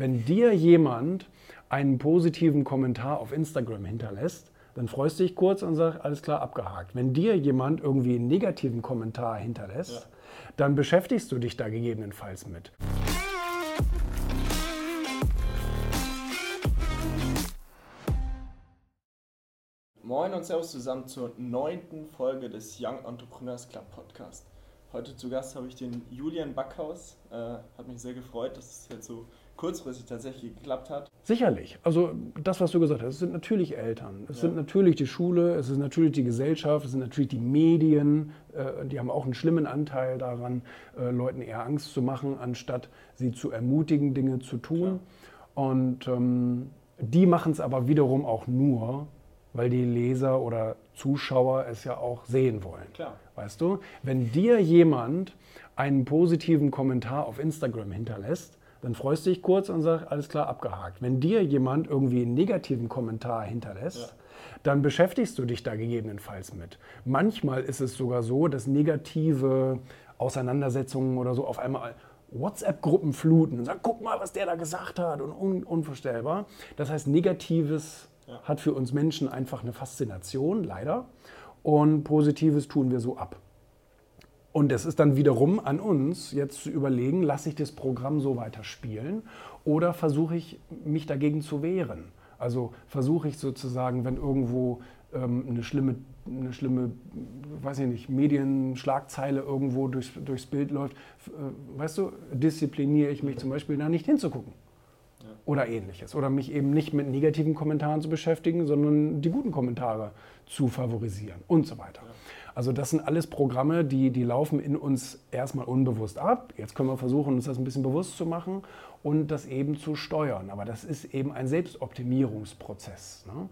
Wenn dir jemand einen positiven Kommentar auf Instagram hinterlässt, dann freust du dich kurz und sagst, alles klar, abgehakt. Wenn dir jemand irgendwie einen negativen Kommentar hinterlässt, ja. dann beschäftigst du dich da gegebenenfalls mit. Moin und Servus zusammen zur neunten Folge des Young Entrepreneurs Club Podcast. Heute zu Gast habe ich den Julian Backhaus. Äh, hat mich sehr gefreut, dass es jetzt so kurzfristig tatsächlich geklappt hat? Sicherlich. Also das, was du gesagt hast, es sind natürlich Eltern, es ja. sind natürlich die Schule, es ist natürlich die Gesellschaft, es sind natürlich die Medien, äh, die haben auch einen schlimmen Anteil daran, äh, Leuten eher Angst zu machen, anstatt sie zu ermutigen, Dinge zu tun. Ja. Und ähm, die machen es aber wiederum auch nur, weil die Leser oder Zuschauer es ja auch sehen wollen. Klar. Weißt du, wenn dir jemand einen positiven Kommentar auf Instagram hinterlässt, dann freust du dich kurz und sagst, alles klar, abgehakt. Wenn dir jemand irgendwie einen negativen Kommentar hinterlässt, ja. dann beschäftigst du dich da gegebenenfalls mit. Manchmal ist es sogar so, dass negative Auseinandersetzungen oder so auf einmal WhatsApp-Gruppen fluten und sagen, guck mal, was der da gesagt hat und un unvorstellbar. Das heißt, Negatives. Hat für uns Menschen einfach eine Faszination, leider. Und Positives tun wir so ab. Und es ist dann wiederum an uns, jetzt zu überlegen, lasse ich das Programm so weiter spielen oder versuche ich mich dagegen zu wehren. Also versuche ich sozusagen, wenn irgendwo ähm, eine schlimme, eine schlimme, weiß ich nicht, Medienschlagzeile irgendwo durchs, durchs Bild läuft, äh, weißt du, diszipliniere ich mich zum Beispiel da nicht hinzugucken. Oder ähnliches. Oder mich eben nicht mit negativen Kommentaren zu beschäftigen, sondern die guten Kommentare zu favorisieren und so weiter. Also das sind alles Programme, die, die laufen in uns erstmal unbewusst ab. Jetzt können wir versuchen, uns das ein bisschen bewusst zu machen und das eben zu steuern. Aber das ist eben ein Selbstoptimierungsprozess. Ne?